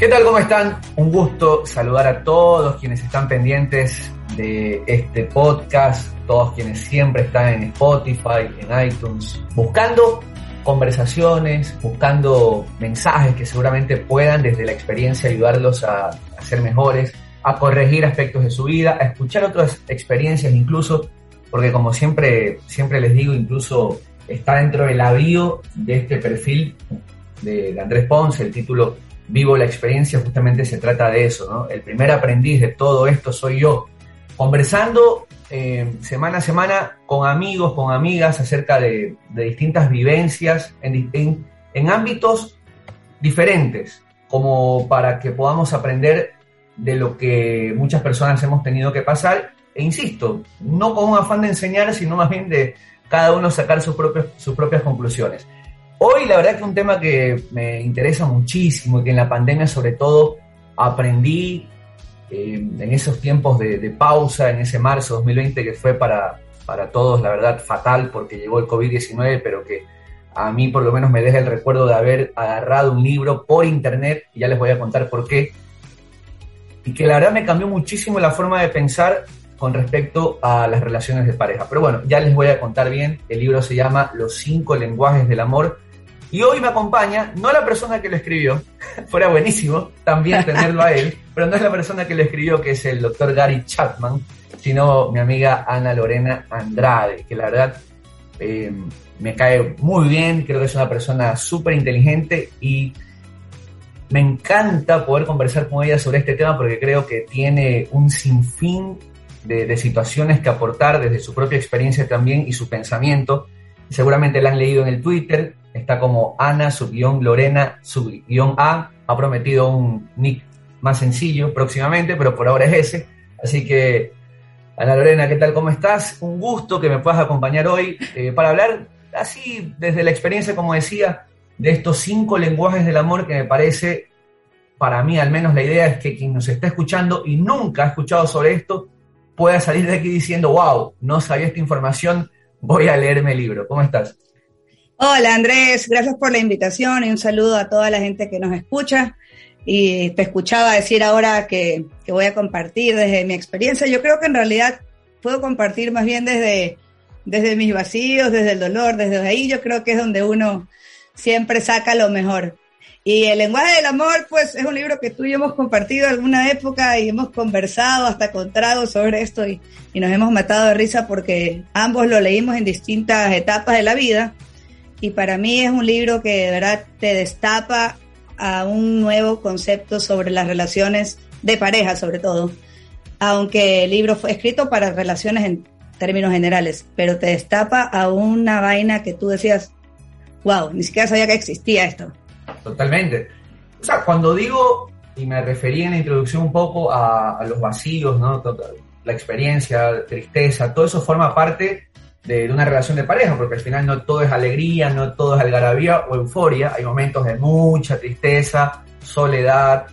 ¿Qué tal? ¿Cómo están? Un gusto saludar a todos quienes están pendientes de este podcast, todos quienes siempre están en Spotify, en iTunes, buscando conversaciones, buscando mensajes que seguramente puedan desde la experiencia ayudarlos a, ser mejores, a corregir aspectos de su vida, a escuchar otras experiencias incluso, porque como siempre, siempre les digo, incluso está dentro del avío de este perfil de, de Andrés Ponce, el título Vivo la experiencia, justamente se trata de eso, ¿no? El primer aprendiz de todo esto soy yo, conversando eh, semana a semana con amigos, con amigas acerca de, distintas vivencias en, ámbitos diferentes, como para que podamos aprender de lo que muchas personas hemos tenido que pasar. E insisto, no con un afán de enseñar, sino más bien de cada uno sacar sus propias conclusiones. Hoy la verdad que un tema que me interesa muchísimo y que en la pandemia sobre todo aprendí eh, en esos tiempos de, de, pausa, en ese marzo 2020 que fue para, para todos la verdad fatal porque llegó el COVID-19, pero que a mí por lo menos me deja el recuerdo de haber agarrado un libro por internet, y ya les voy a contar por qué, y que la verdad me cambió muchísimo la forma de pensar con respecto a las relaciones de pareja. Pero bueno, ya les voy a contar bien, el libro se llama Los cinco lenguajes del amor, y hoy me acompaña, no la persona que lo escribió, fuera buenísimo también tenerlo a él, pero no es la persona que lo escribió, que es el doctor Gary Chapman, sino mi amiga Ana Lorena Andrade, que la verdad eh, me cae muy bien, creo que es una persona súper inteligente y me encanta poder conversar con ella sobre este tema porque creo que tiene un sinfín de, de situaciones que aportar desde su propia experiencia también y su pensamiento. Seguramente la han leído en el Twitter, está como Ana, subguión Lorena, subguión A, ha prometido un nick más sencillo próximamente, pero por ahora es ese. Así que, Ana Lorena, ¿qué tal? ¿Cómo estás? Un gusto que me puedas acompañar hoy eh, para hablar así, desde la experiencia, como decía, de estos cinco lenguajes del amor que me parece, para mí al menos la idea es que quien nos está escuchando y nunca ha escuchado sobre esto, pueda salir de aquí diciendo, wow, no sabía esta información, voy a leerme el libro. ¿Cómo estás? Hola Andrés, gracias por la invitación y un saludo a toda la gente que nos escucha. Y te escuchaba decir ahora que, que, voy a compartir desde mi experiencia. Yo creo que en realidad puedo compartir más bien desde, desde mis vacíos, desde el dolor, desde ahí yo creo que es donde uno siempre saca lo mejor. Y el lenguaje del amor, pues es un libro que tú y yo hemos compartido alguna época y hemos conversado hasta con tragos sobre esto y, y nos hemos matado de risa porque ambos lo leímos en distintas etapas de la vida y para mí es un libro que de verdad te destapa a un nuevo concepto sobre las relaciones de pareja, sobre todo. Aunque el libro fue escrito para relaciones en términos generales, pero te destapa a una vaina que tú decías, wow, ni siquiera sabía que existía esto. Totalmente. O sea, cuando digo, y me referí en la introducción un poco a, a los vacíos, ¿no? La experiencia, tristeza, todo eso forma parte de, una relación de pareja, porque al final no todo es alegría, no todo es algarabía o euforia, hay momentos de mucha tristeza, soledad,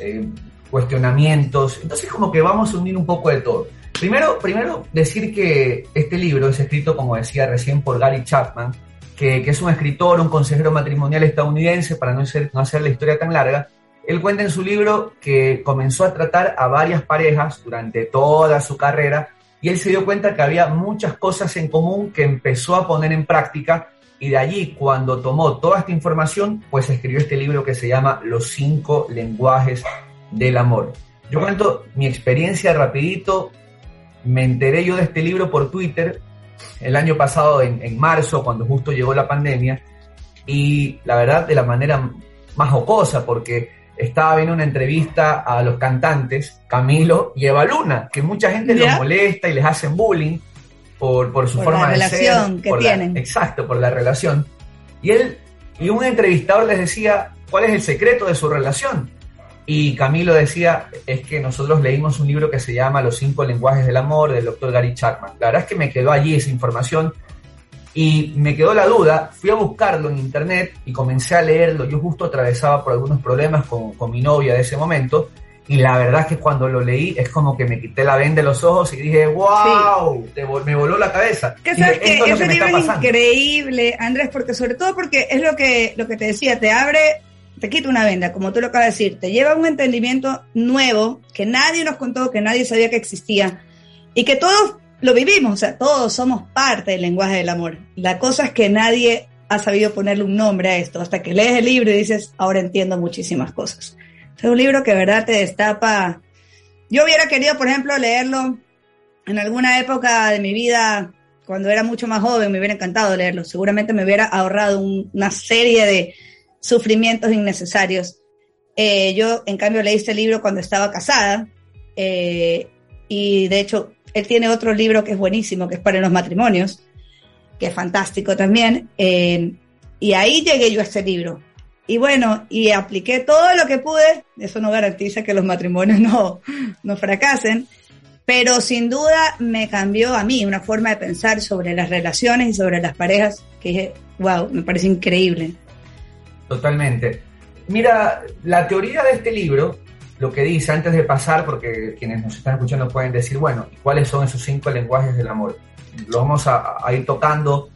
eh, cuestionamientos, entonces como que vamos a unir un poco de todo. Primero, primero decir que este libro es escrito, como decía recién, por Gary Chapman, que, que es un escritor, un consejero matrimonial estadounidense, para no, ser, no hacer la historia tan larga, él cuenta en su libro que comenzó a tratar a varias parejas durante toda su carrera y él se dio cuenta que había muchas cosas en común que empezó a poner en práctica y de allí cuando tomó toda esta información, pues escribió este libro que se llama Los cinco lenguajes del amor. Yo cuento mi experiencia rapidito, me enteré yo de este libro por Twitter el año pasado en, en marzo, cuando justo llegó la pandemia, y la verdad de la manera más jocosa, porque estaba viendo una entrevista a los cantantes Camilo y Eva Luna, que mucha gente ¿Ya? los molesta y les hacen bullying por, por su por forma la de relación ser. que por tienen. La, exacto, por la relación. Y él Y un entrevistador les decía, ¿cuál es el secreto de su relación? Y Camilo decía, es que nosotros leímos un libro que se llama Los cinco lenguajes del amor del doctor Gary Chapman. La verdad es que me quedó allí esa información y me quedó la duda, fui a buscarlo en internet y comencé a leerlo. Yo justo atravesaba por algunos problemas con, con mi novia de ese momento y la verdad es que cuando lo leí es como que me quité la venda de los ojos y dije, wow, me voló la cabeza. Que sabes que ese libro es increíble, Andrés, porque sobre todo porque es lo que, lo que te decía, te abre, te quita una venda, como tú lo acabas de decir, te lleva a un entendimiento nuevo que nadie nos contó, que nadie sabía que existía y que todos lo vivimos, o sea, todos somos parte del lenguaje del amor. La cosa es que nadie ha sabido ponerle un nombre a esto, hasta que lees el libro y dices, ahora entiendo muchísimas cosas. Es un libro que verdad te destapa. Yo hubiera querido, por ejemplo, leerlo en alguna época de mi vida, cuando era mucho más joven, me hubiera encantado leerlo. Seguramente me hubiera ahorrado una serie de sufrimientos innecesarios. Eh, yo, en cambio, leí este libro cuando estaba casada eh, y, de hecho, él tiene otro libro que es buenísimo, que es para los matrimonios, que es fantástico también. Eh, y ahí llegué yo a este libro. Y bueno, y apliqué todo lo que pude, eso no garantiza que los matrimonios no, no fracasen, pero sin duda me cambió a mí una forma de pensar sobre las relaciones y sobre las parejas que dije, wow, me parece increíble. Totalmente. Mira, la teoría de este libro, lo que dice antes de pasar, porque quienes nos están escuchando pueden decir, bueno, ¿cuáles son esos cinco lenguajes del amor? Lo vamos a, a ir tocando,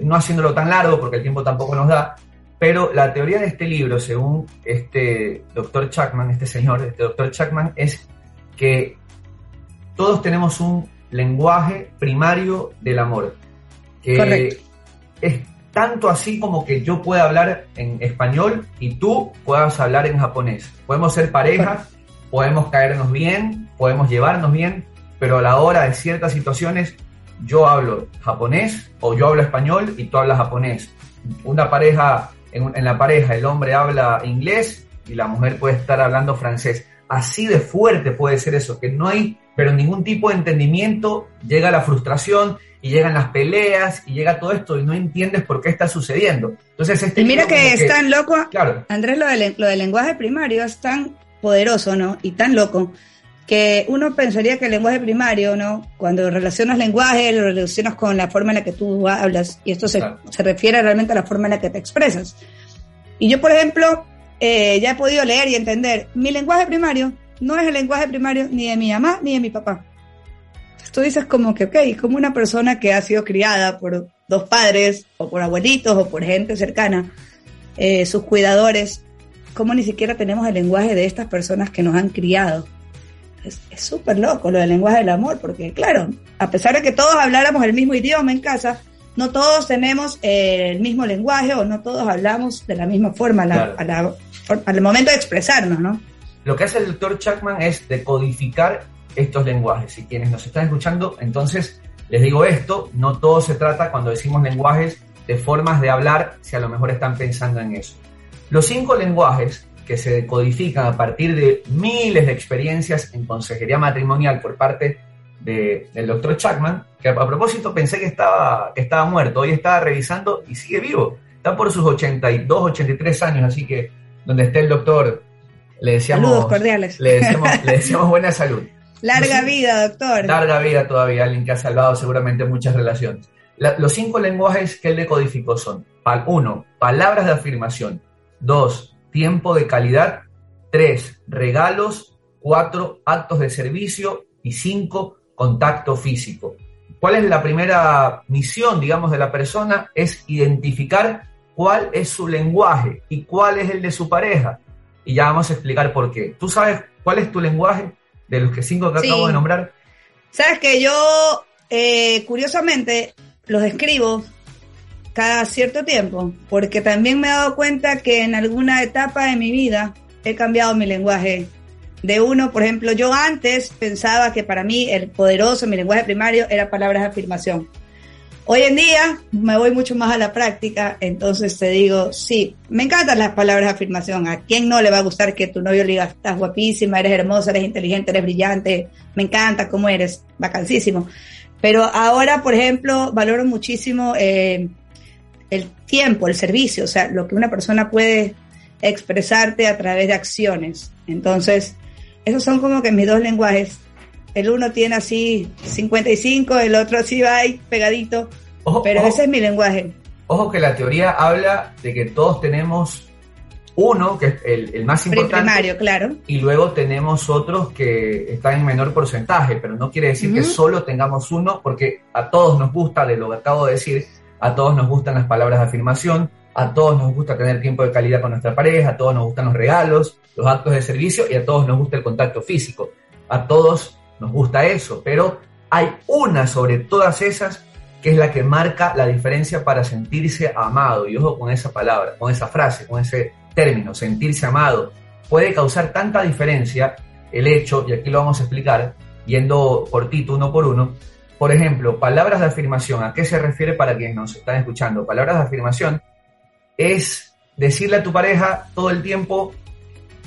no haciéndolo tan largo porque el tiempo tampoco nos da, pero la teoría de este libro, según este doctor Chapman, este señor, este doctor Chapman, es que todos tenemos un lenguaje primario del amor. Que es tanto así como que yo pueda hablar en español y tú puedas hablar en japonés. Podemos ser parejas, podemos caernos bien, podemos llevarnos bien, pero a la hora de ciertas situaciones yo hablo japonés o yo hablo español y tú hablas japonés. Una pareja en, la pareja el hombre habla inglés y la mujer puede estar hablando francés. Así de fuerte puede ser eso, que no hay, pero ningún tipo de entendimiento, llega la frustración y llegan las peleas y llega todo esto y no entiendes por qué está sucediendo. Entonces, este y mira que es tan loco, claro. Andrés, lo, lo del lenguaje primario es tan poderoso, ¿no? Y tan loco que uno pensaría que el lenguaje primario, ¿no? Cuando relacionas lenguaje, lo relacionas con la forma en la que tú hablas, y esto se, se refiere realmente a la forma en la que te expresas. Y yo, por ejemplo, eh, ya he podido leer y entender, mi lenguaje primario no es el lenguaje primario ni de mi mamá ni de mi papá. tú dices como que, ok, como una persona que ha sido criada por dos padres, o por abuelitos, o por gente cercana, eh, sus cuidadores, ¿cómo ni siquiera tenemos el lenguaje de estas personas que nos han criado? es súper loco lo del lenguaje del amor, porque claro, a pesar de que todos habláramos el mismo idioma en casa, no todos tenemos eh, el mismo lenguaje o no todos hablamos de la misma forma al momento de expresarnos, ¿no? Lo que hace el doctor Chapman es decodificar estos lenguajes. Y quienes nos están escuchando, entonces les digo esto, no todo se trata cuando decimos lenguajes de formas de hablar, si a lo mejor están pensando en eso. Los cinco lenguajes que se codifican a partir de miles de experiencias en consejería matrimonial por parte del doctor Chapman, que a, propósito pensé que estaba, que estaba muerto, hoy estaba revisando y sigue vivo, está por sus 82, 83 años, así que donde esté el doctor, le deseamos, cordiales. Le deseamos, buena salud. Larga vida, doctor. Larga vida todavía, alguien que ha salvado seguramente muchas relaciones. los cinco lenguajes que él decodificó son, uno, palabras de afirmación, dos, tiempo de calidad, tres, regalos, cuatro, actos de servicio y cinco, contacto físico. ¿Cuál es la primera misión, digamos, de la persona? Es identificar cuál es su lenguaje y cuál es el de su pareja. Y ya vamos a explicar por qué. ¿Tú sabes cuál es tu lenguaje de los que cinco que acabo de nombrar? Sabes que yo, eh, curiosamente, los escribo cada cierto tiempo, porque también me he dado cuenta que en alguna etapa de mi vida he cambiado mi lenguaje. De uno, por ejemplo, yo antes pensaba que para mí el poderoso, mi lenguaje primario, era palabras de afirmación. Hoy en día me voy mucho más a la práctica, entonces te digo, sí, me encantan las palabras de afirmación. ¿A quién no le va a gustar que tu novio diga, estás guapísima, eres hermosa, eres inteligente, eres brillante, me encanta cómo eres, vacancísimo? Pero ahora, por ejemplo, valoro muchísimo eh, el tiempo, el servicio, o sea, lo que una persona puede expresarte a través de acciones. Entonces, esos son como que mis dos lenguajes. El uno tiene así 55, el otro así va ahí pegadito, pero ese es mi lenguaje. Ojo que la teoría habla de que todos tenemos uno, que es el, más importante. Primario, claro. Y luego tenemos otros que están en menor porcentaje, pero no quiere decir que solo tengamos uno, porque a todos nos gusta, de lo que acabo de decir, a todos nos gustan las palabras de afirmación, a todos nos gusta tener tiempo de calidad con nuestra pareja, a todos nos gustan los regalos, los actos de servicio y a todos nos gusta el contacto físico. A todos nos gusta eso, pero hay una sobre todas esas que es la que marca la diferencia para sentirse amado. Y ojo con esa palabra, con esa frase, con ese término, sentirse amado. Puede causar tanta diferencia el hecho, y aquí lo vamos a explicar, yendo cortito uno por uno. Por ejemplo, palabras de afirmación. ¿A qué se refiere para quienes nos están escuchando? Palabras de afirmación es decirle a tu pareja todo el tiempo,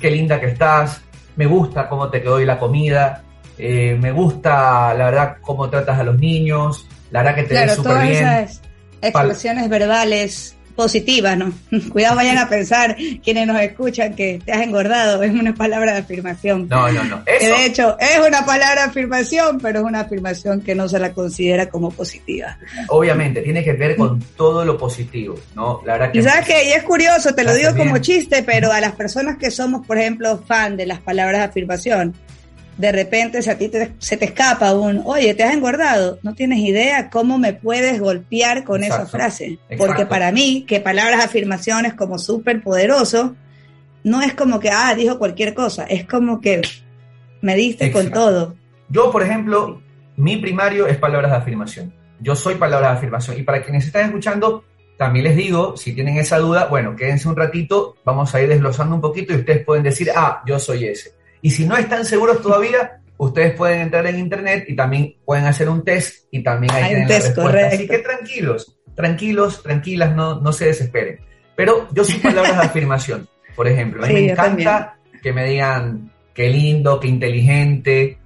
qué linda que estás, me gusta cómo te quedó hoy la comida, eh, me gusta, la verdad, cómo tratas a los niños, la verdad que te claro, súper bien. Esas expresiones verbales positivas, ¿no? Cuidado, vayan a pensar quienes nos escuchan que te has engordado, es una palabra de afirmación. No, no, no. Que de hecho es una palabra de afirmación, pero es una afirmación que no se la considera como positiva. Obviamente, tiene que ver con todo lo positivo, ¿no? La verdad que... Y sabes que, y es curioso, te lo digo como chiste, pero a las personas que somos, por ejemplo, fan de las palabras de afirmación, de repente si a ti se te escapa un, oye, te has engordado, no tienes idea cómo me puedes golpear con esa frase. Porque para mí, que palabras afirmaciones como súper poderoso, no es como que, ah, dijo cualquier cosa, es como que me diste con todo. Yo, por ejemplo, mi primario es palabras de afirmación. Yo soy palabras de afirmación. Y para quienes están escuchando, también les digo, si tienen esa duda, bueno, quédense un ratito, vamos a ir desglosando un poquito y ustedes pueden decir, ah, yo soy ese. Y si no están seguros todavía, ustedes pueden entrar en internet y también pueden hacer un test y también ahí tienen la respuesta. Así que tranquilos, tranquilos, tranquilas, no, no se desesperen. Pero yo sí palabras de afirmación, por ejemplo. A mí me encanta que me digan qué lindo, qué inteligente,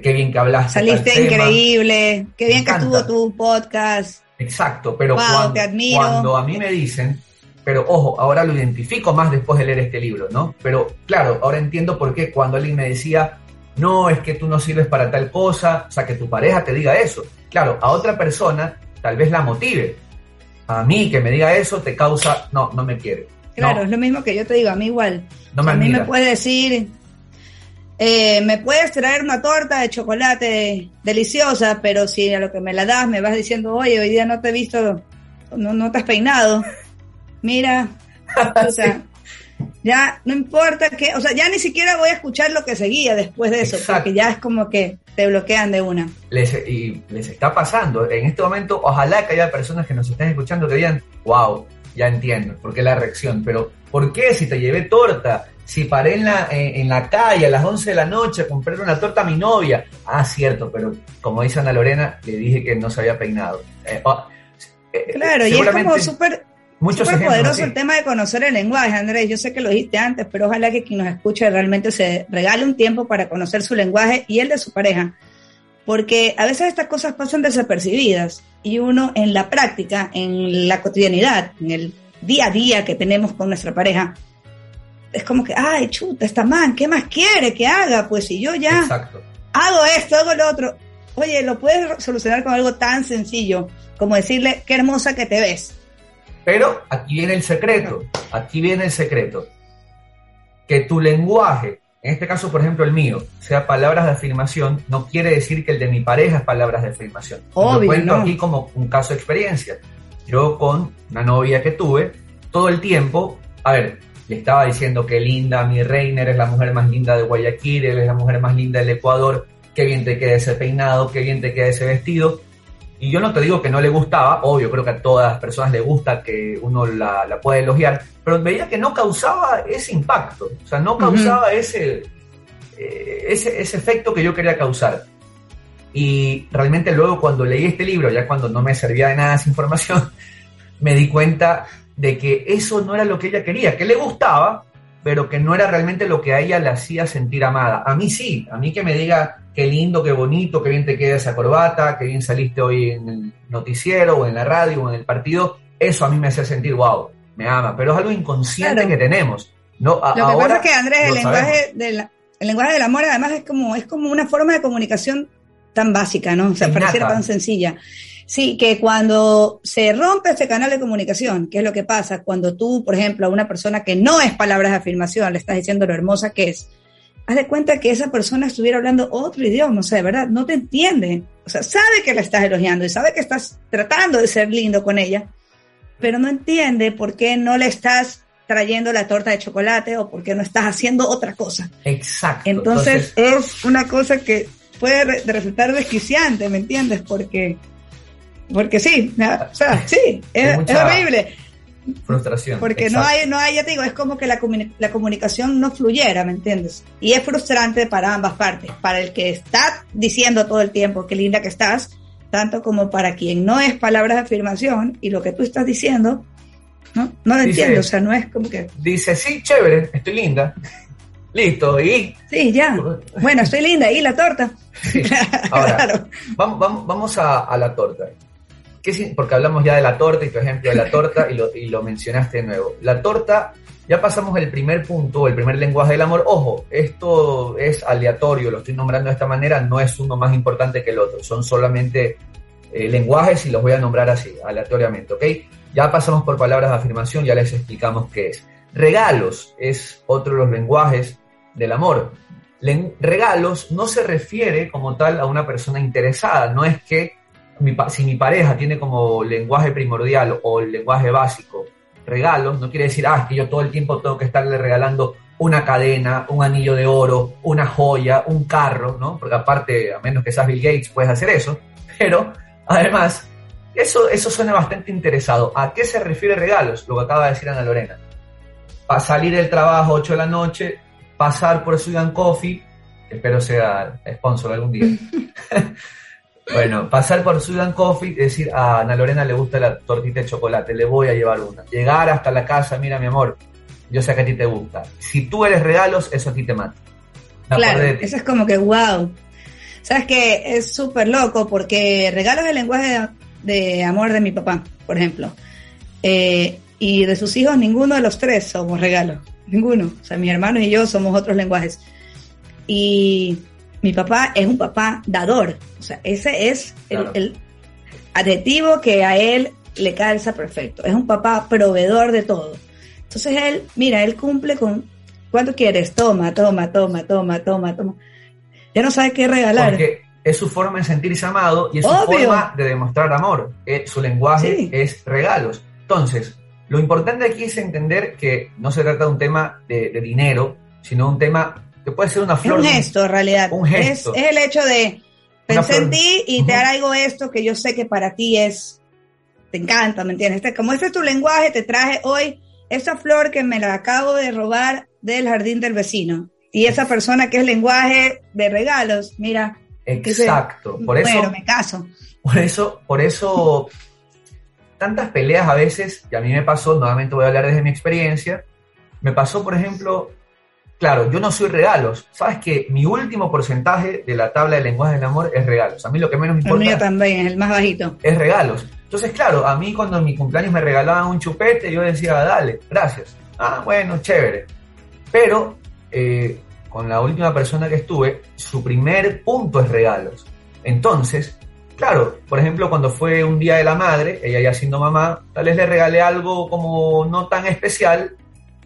qué bien que hablaste. Saliste increíble, qué bien que estuvo tu podcast. Exacto, pero cuando a mí me dicen pero ojo, ahora lo identifico más después de leer este libro, ¿no? Pero claro, ahora entiendo por qué cuando alguien me decía, no, es que tú no sirves para tal cosa, o sea, que tu pareja te diga eso. Claro, a otra persona tal vez la motive. A mí que me diga eso te causa, no, no me quiere. Claro, es lo mismo que yo te digo, a mí igual. No me a mí me puede decir, eh, me puedes traer una torta de chocolate deliciosa, pero si a lo que me la das me vas diciendo, oye, hoy día no te he visto, no, no te has peinado, mira, o sea, ya no importa que, o sea, ya ni siquiera voy a escuchar lo que seguía después de eso, porque ya es como que te bloquean de una. Les, y les está pasando, en este momento, ojalá que haya personas que nos estén escuchando que digan, wow, ya entiendo, por qué la reacción, pero ¿por qué si te llevé torta? Si paré en la, en, la calle a las 11 de la noche a comprar una torta a mi novia. Ah, cierto, pero como dice Ana Lorena, le dije que no se había peinado. Eh, oh, eh, claro, y es como súper Muchos Súper poderoso el tema de conocer el lenguaje, Andrés. Yo sé que lo dijiste antes, pero ojalá que quien nos escuche realmente se regale un tiempo para conocer su lenguaje y el de su pareja. Porque a veces estas cosas pasan desapercibidas y uno en la práctica, en la cotidianidad, en el día a día que tenemos con nuestra pareja, es como que, ay, chuta, está mal, ¿qué más quiere que haga? Pues si yo ya hago esto, hago lo otro. Oye, lo puedes solucionar con algo tan sencillo como decirle, qué hermosa que te ves pero aquí viene el secreto, aquí viene el secreto. Que tu lenguaje, en este caso por ejemplo el mío, sea palabras de afirmación, no quiere decir que el de mi pareja es palabras de afirmación. Lo cuento aquí como un caso de experiencia. Yo con una novia que tuve, todo el tiempo, a ver, le estaba diciendo que linda, mi reina, eres la mujer más linda de Guayaquil, eres la mujer más linda del Ecuador, qué bien te queda ese peinado, qué bien te queda ese vestido y yo no te digo que no le gustaba, obvio, creo que a todas las personas le gusta que uno la, la pueda elogiar, pero veía que no causaba ese impacto, o sea, no causaba ese, eh, ese, ese efecto que yo quería causar. Y realmente luego cuando leí este libro, ya cuando no me servía de nada esa información, me di cuenta de que eso no era lo que ella quería, que le gustaba, pero que no era realmente lo que a ella le hacía sentir amada. A mí sí, a mí que me diga qué lindo, qué bonito, qué bien te queda esa corbata, qué bien saliste hoy en el noticiero o en la radio o en el partido, eso a mí me hace sentir, wow, me ama, pero es algo inconsciente que tenemos. No, Lo que pasa es que, Andrés, el lenguaje, del, el lenguaje del amor además es como, es como una forma de comunicación tan básica, ¿no? O sea, pareciera tan sencilla. Sí, que cuando se rompe ese canal de comunicación, ¿qué es lo que pasa? Cuando tú, por ejemplo, a una persona que no es palabras de afirmación, le estás diciendo lo hermosa que es, haz de cuenta que esa persona estuviera hablando otro idioma, o sea, de verdad, no te entiende. O sea, sabe que la estás elogiando y sabe que estás tratando de ser lindo con ella, pero no entiende por qué no le estás trayendo la torta de chocolate o por qué no estás haciendo otra cosa. Exacto. Entonces, es una cosa que puede resultar desquiciante, ¿me entiendes? Porque, porque sí, o sea, sí, es, horrible. Frustración. Porque no hay, no hay, ya te digo, es como que la, la comunicación no fluyera, ¿me entiendes? Y es frustrante para ambas partes, para el que está diciendo todo el tiempo qué linda que estás, tanto como para quien no es palabras de afirmación y lo que tú estás diciendo ¿no? No lo entiendo, o sea, no es como que... Dice, sí, chévere, estoy linda. Listo, y... Sí, ya. Bueno, estoy linda, y la torta. Ahora, vamos, vamos, a, la torta. ¿Qué, porque hablamos ya de la torta y tu ejemplo de la torta y lo, y lo mencionaste de nuevo. La torta, ya pasamos el primer punto, el primer lenguaje del amor. Ojo, esto es aleatorio, lo estoy nombrando de esta manera, no es uno más importante que el otro, son solamente eh, lenguajes y los voy a nombrar así, aleatoriamente, ¿ok? Ya pasamos por palabras de afirmación, ya les explicamos qué es. Regalos es otro de los lenguajes del amor. regalos no se refiere como tal a una persona interesada, no es que si mi pareja tiene como lenguaje primordial o el lenguaje básico regalos, no quiere decir, ah, es que yo todo el tiempo tengo que estarle regalando una cadena, un anillo de oro, una joya, un carro, ¿no? Porque aparte, a menos que seas Bill Gates, puedes hacer eso, pero además eso, eso suena bastante interesado. ¿A qué se refiere regalos? Lo que acaba de decir Ana Lorena. Para salir del trabajo 8 de la noche, pasar por Sudan Coffee, espero sea sponsor algún día. bueno, pasar por Sudan Coffee y decir a Ana Lorena le gusta la tortita de chocolate, le voy a llevar una. Llegar hasta la casa, mira mi amor, yo sé que a ti te gusta. Si tú eres regalos, eso a ti te mata. claro, eso es como que wow. Sabes que es súper loco porque regalos el lenguaje de amor de mi papá, por ejemplo. Eh, y de sus hijos, ninguno de los tres somos regalos. Ninguno. O sea, mi hermano y yo somos otros lenguajes. Y mi papá es un papá dador. O sea, ese es el, adjetivo que a él le calza perfecto. Es un papá proveedor de todo. Entonces él, mira, él cumple con, ¿cuánto quieres? Toma, toma, toma, toma, toma, toma. Ya no sabe qué regalar es su forma de sentirse amado y es su forma de demostrar amor. Eh, su lenguaje es regalos. Entonces, lo importante aquí es entender que no se trata de un tema de, dinero, sino un tema que puede ser una flor. Es un gesto, en realidad. Un gesto. Es, el hecho de pensar en ti y te hará esto que yo sé que para ti es, te encanta, ¿me entiendes? Este, como este es tu lenguaje, te traje hoy esa flor que me la acabo de robar del jardín del vecino. Y esa persona que es lenguaje de regalos, mira, Exacto. Por eso, me caso. Por eso, por eso, tantas peleas a veces, y a mí me pasó, nuevamente voy a hablar desde mi experiencia, me pasó, por ejemplo, claro, yo no soy regalos. Sabes que mi último porcentaje de la tabla de lenguaje del amor es regalos. A mí lo que menos me importa. El mío también, es el más bajito. Es regalos. Entonces, claro, a mí cuando en mi cumpleaños me regalaban un chupete, yo decía, dale, gracias. Ah, bueno, chévere. Pero eh, con la última persona que estuve, su primer punto es regalos. Entonces, claro, por ejemplo, cuando fue un día de la madre, ella ya siendo mamá, tal vez le regalé algo como no tan especial,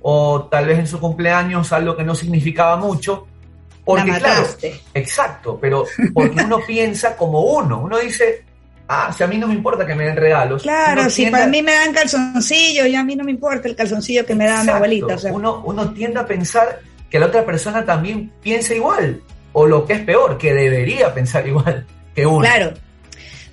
o tal vez en su cumpleaños algo que no significaba mucho. Porque, claro, exacto, pero porque uno piensa como uno, uno dice, ah, si a mí no me importa que me den regalos. Claro, si para mí me dan calzoncillo y a mí no me importa el calzoncillo que me da mi abuelita. uno, uno tiende a pensar que la otra persona también piense igual. O lo que es peor, que debería pensar igual que uno. Claro.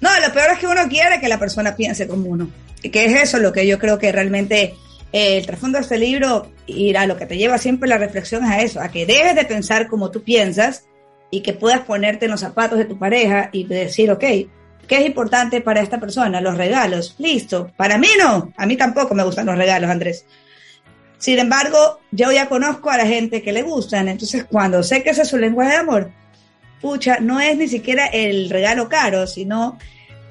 No, lo peor es que uno quiere que la persona piense como uno. Y que es eso lo que yo creo que realmente el trasfondo de este libro y a lo que te lleva siempre la reflexión es a eso, a que dejes de pensar como tú piensas y que puedas ponerte en los zapatos de tu pareja y decir, ok, ¿qué es importante para esta persona? Los regalos. Listo. Para mí no. A mí tampoco me gustan los regalos, Andrés. Sin embargo, yo ya conozco a la gente que le gustan, entonces cuando sé que ese es su lenguaje de amor, pucha, no es ni siquiera el regalo caro, sino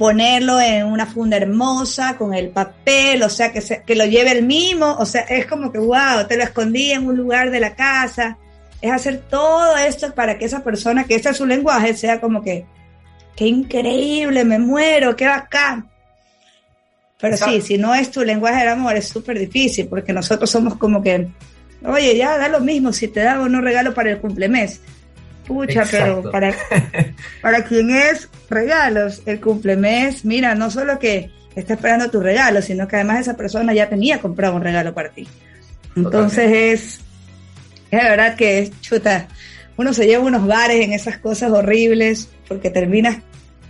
ponerlo en una funda hermosa con el papel, o sea, que, se, que lo lleve el mismo, o sea, es como que, wow, te lo escondí en un lugar de la casa, es hacer todo esto para que esa persona, que este es su lenguaje, sea como que, qué increíble, me muero, qué bacán. Pero sí, si no es tu lenguaje del amor, es súper difícil, porque nosotros somos como que, oye, ya da lo mismo si te da o no regalo para el cumplemes. Pucha, pero para, para quien es regalos, el cumplemes, mira, no solo que está esperando tu regalo, sino que además esa persona ya tenía comprado un regalo para ti. Entonces es, es de verdad que es chuta. Uno se lleva unos bares en esas cosas horribles porque terminas,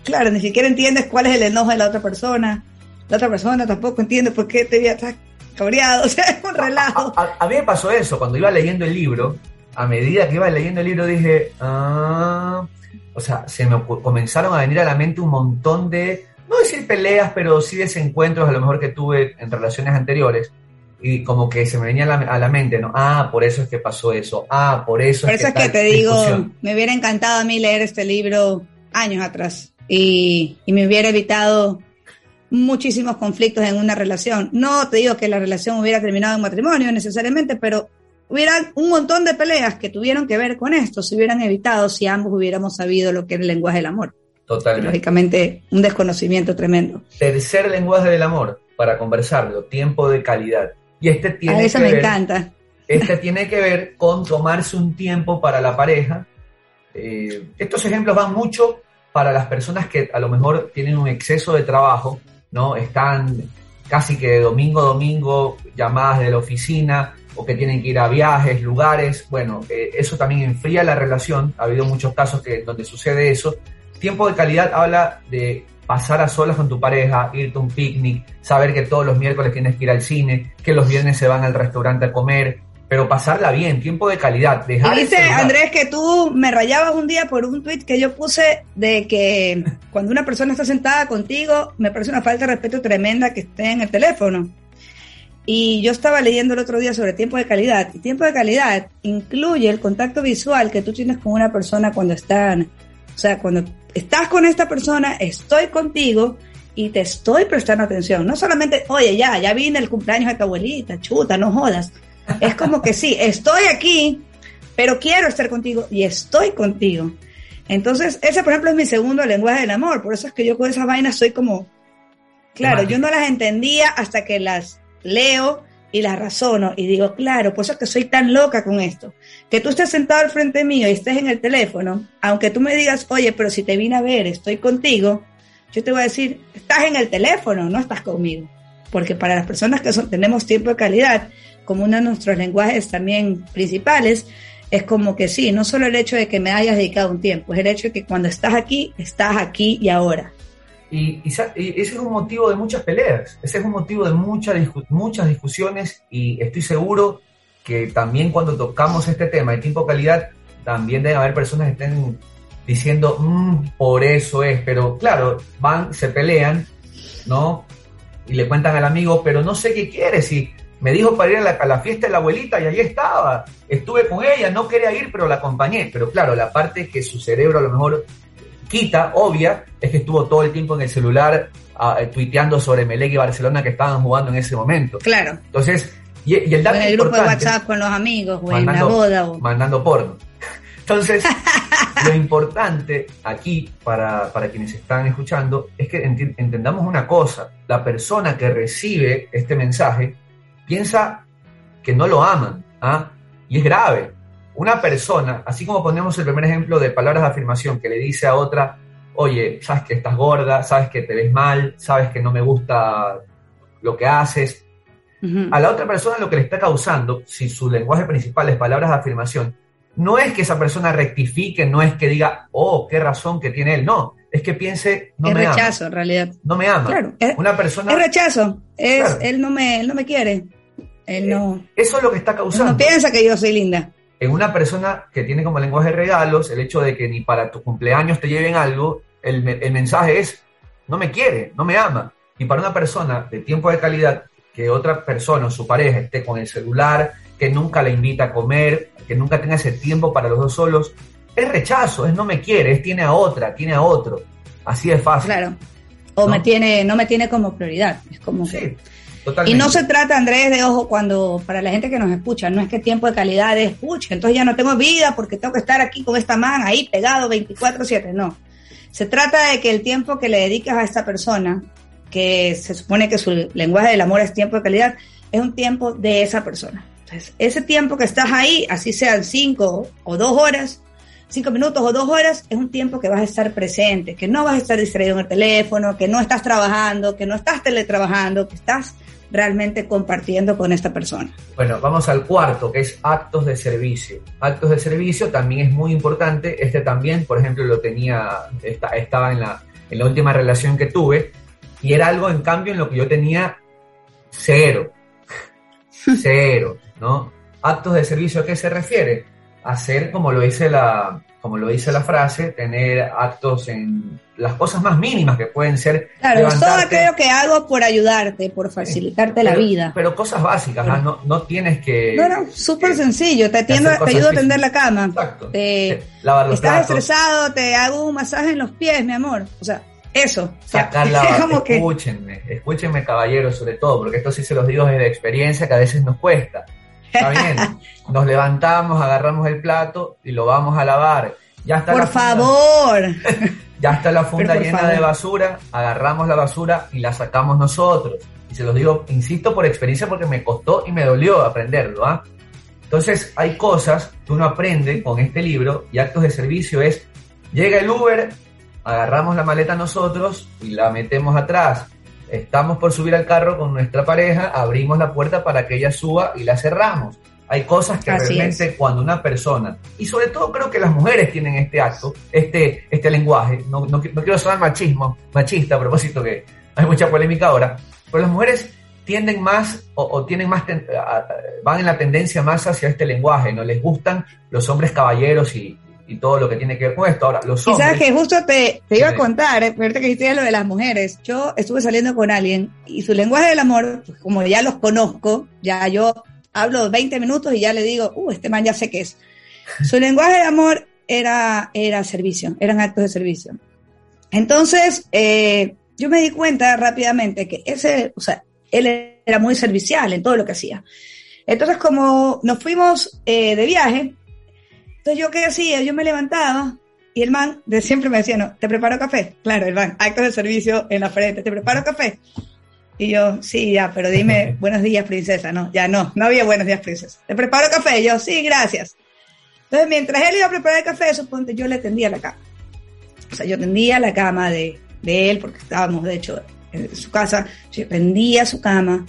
claro, ni siquiera entiendes cuál es el enojo de la otra persona. La otra persona tampoco entiende por qué te a estar cabreado, o sea, es un relajo. A, mí me pasó eso, cuando iba leyendo el libro, a medida que iba leyendo el libro dije, ah, o sea, se me comenzaron a venir a la mente un montón de, no decir peleas, pero sí desencuentros a lo mejor que tuve en relaciones anteriores. Y como que se me venía a la, mente, ¿no? Ah, por eso es que pasó eso. Ah, por eso por es eso que. es que te digo, me hubiera encantado a mí leer este libro años atrás. Y, y me hubiera evitado muchísimos conflictos en una relación. No te digo que la relación hubiera terminado en matrimonio necesariamente, pero hubieran un montón de peleas que tuvieron que ver con esto, se hubieran evitado si ambos hubiéramos sabido lo que es el lenguaje del amor. Totalmente. lógicamente, un desconocimiento tremendo. Tercer lenguaje del amor, para conversarlo, tiempo de calidad. Y este tiene A eso me encanta. Este tiene que ver con tomarse un tiempo para la pareja. Eh, estos ejemplos van mucho para las personas que a lo mejor tienen un exceso de trabajo ¿no? Están casi que domingo a domingo llamadas de la oficina o que tienen que ir a viajes, lugares. Bueno, eh, eso también enfría la relación. Ha habido muchos casos que, donde sucede eso. Tiempo de calidad habla de pasar a solas con tu pareja, irte a un picnic, saber que todos los miércoles tienes que ir al cine, que los viernes se van al restaurante a comer, pero pasarla bien, tiempo de calidad. Dejar dice Andrés que tú me rayabas un día por un tweet que yo puse de que cuando una persona está sentada contigo, me parece una falta de respeto tremenda que esté en el teléfono. Y yo estaba leyendo el otro día sobre tiempo de calidad. Y tiempo de calidad incluye el contacto visual que tú tienes con una persona cuando están, o sea, cuando estás con esta persona, estoy contigo y te estoy prestando atención. No solamente, oye, ya, ya vine el cumpleaños de tu abuelita, chuta, no jodas es como que sí, estoy aquí, pero quiero estar contigo y estoy contigo. Entonces, ese, por ejemplo, es mi segundo lenguaje del amor. Por eso es que yo con esas vainas soy como, claro, yo no las entendía hasta que las leo y las razono y digo, claro, por eso es que soy tan loca con esto. Que tú estés sentado al frente mío y estés en el teléfono, aunque tú me digas, oye, pero si te vine a ver, estoy contigo, yo te voy a decir, estás en el teléfono, no estás conmigo. Porque para las personas que tenemos tiempo de calidad, como uno de nuestros lenguajes también principales, es como que sí, no solo el hecho de que me hayas dedicado un tiempo, es el hecho de que cuando estás aquí, estás aquí y ahora. Y, ese es un motivo de muchas peleas, ese es un motivo de muchas muchas discusiones y estoy seguro que también cuando tocamos este tema de tiempo calidad, también deben haber personas que estén diciendo, mm, por eso es, pero claro, van, se pelean, ¿no? Y le cuentan al amigo, pero no sé qué quieres y me dijo para ir a la, fiesta de la abuelita y allí estaba. Estuve con ella, no quería ir, pero la acompañé. Pero claro, la parte que su cerebro a lo mejor quita, obvia, es que estuvo todo el tiempo en el celular uh, tuiteando sobre Melec y Barcelona que estaban jugando en ese momento. Claro. Entonces, y, el dato En el grupo de WhatsApp con los amigos, o en la boda. O... Mandando porno. Entonces, lo importante aquí para, para, quienes están escuchando es que entendamos una cosa. La persona que recibe este mensaje piensa que no lo aman, ¿ah? y es grave. Una persona, así como ponemos el primer ejemplo de palabras de afirmación que le dice a otra, oye, sabes que estás gorda, sabes que te ves mal, sabes que no me gusta lo que haces. A la otra persona lo que le está causando, si su lenguaje principal es palabras de afirmación, no es que esa persona rectifique, no es que diga, oh, qué razón que tiene él, no, es que piense, no es me rechazo, en realidad. No me ama. Claro, es, Una persona... Es rechazo, es, él, no me, él no me quiere. Él no, Eso es lo que está causando. no piensa que yo soy linda. En una persona que tiene como lenguaje de regalos, el hecho de que ni para tu cumpleaños te lleven algo, el, el mensaje es, no me quiere, no me ama. Y para una persona de tiempo de calidad, que otra persona, su pareja, esté con el celular, que nunca la invita a comer, que nunca tenga ese tiempo para los dos solos, es rechazo, es no me quiere, es tiene a otra, tiene a otro. Así es fácil. Claro. o me tiene, no me tiene como prioridad. Es como sí, Y no se trata, Andrés, de ojo, cuando para la gente que nos escucha, no es que tiempo de calidad es, pucha, entonces ya no tengo vida porque tengo que estar aquí con esta man ahí pegado 24/7, no. Se trata de que el tiempo que le dedicas a esta persona, que se supone que su lenguaje del amor es tiempo de calidad, es un tiempo de esa persona. Entonces, ese tiempo que estás ahí, así sean cinco o dos horas, cinco minutos o dos horas, es un tiempo que vas a estar presente, que no vas a estar distraído en el teléfono, que no estás trabajando, que no estás teletrabajando, que estás realmente compartiendo con esta persona. Bueno, vamos al cuarto, que es actos de servicio. Actos de servicio también es muy importante. Este también, por ejemplo, lo tenía, estaba en la, en la última relación que tuve, y era algo, en cambio, en lo que yo tenía cero. cero, ¿no? Actos de servicio, ¿a qué se refiere? Hacer, como lo dice la, como lo dice la frase, tener actos en las cosas más mínimas que pueden ser. Claro, todo aquello que hago por ayudarte, por facilitarte la vida. Pero cosas básicas, ¿ah? no, no tienes que. No, no, súper sencillo. Te, atiendo, te ayudo a tender la cama. Exacto. estás estresado, te hago un masaje en los pies, mi amor. O sea, eso. Sacar la escúchenme, escúchenme caballeros sobre todo, porque esto sí se los digo desde experiencia que a veces nos cuesta. Está bien, nos levantamos, agarramos el plato y lo vamos a lavar. Ya está por favor. ya está la funda llena de basura, agarramos la basura y la sacamos nosotros. Y se los digo, insisto, por experiencia porque me costó y me dolió aprenderlo. ¿ah? Entonces hay cosas que uno aprende con este libro y actos de servicio es, llega el Uber, agarramos la maleta nosotros y la metemos atrás. Estamos por subir al carro con nuestra pareja, abrimos la puerta para que ella suba y la cerramos. Hay cosas que realmente cuando una persona, y sobre todo creo que las mujeres tienen este acto, este, este lenguaje, no, no, quiero sonar machismo, machista a propósito que hay mucha polémica ahora, pero las mujeres tienden más o, tienen más van en la tendencia más hacia este lenguaje, no les gustan los hombres caballeros y, y todo lo que tiene que ver con esto. Ahora, los hombres... sabes que justo te, te iba a contar, eh, ahorita que dijiste lo de las mujeres, yo estuve saliendo con alguien y su lenguaje del amor, pues, como ya los conozco, ya yo hablo 20 minutos y ya le digo, uh, este man ya sé qué es. Su lenguaje de amor era, era servicio, eran actos de servicio. Entonces, eh, yo me di cuenta rápidamente que ese, o sea, él era muy servicial en todo lo que hacía. Entonces, como nos fuimos eh, de viaje, entonces yo qué hacía, yo me levantaba y el man de siempre me decía, no, ¿te preparo café? Claro, el man, acto de servicio en la frente, ¿te preparo café? Y yo, sí, ya, pero dime, buenos días, princesa. No, ya no, no había buenos días, princesa. ¿Te preparo café? Y yo, sí, gracias. Entonces, mientras él iba a preparar el café, suponte, yo le tendía la cama. O sea, yo tendía la cama de, de él, porque estábamos, de hecho, en su casa. Yo tendía su cama,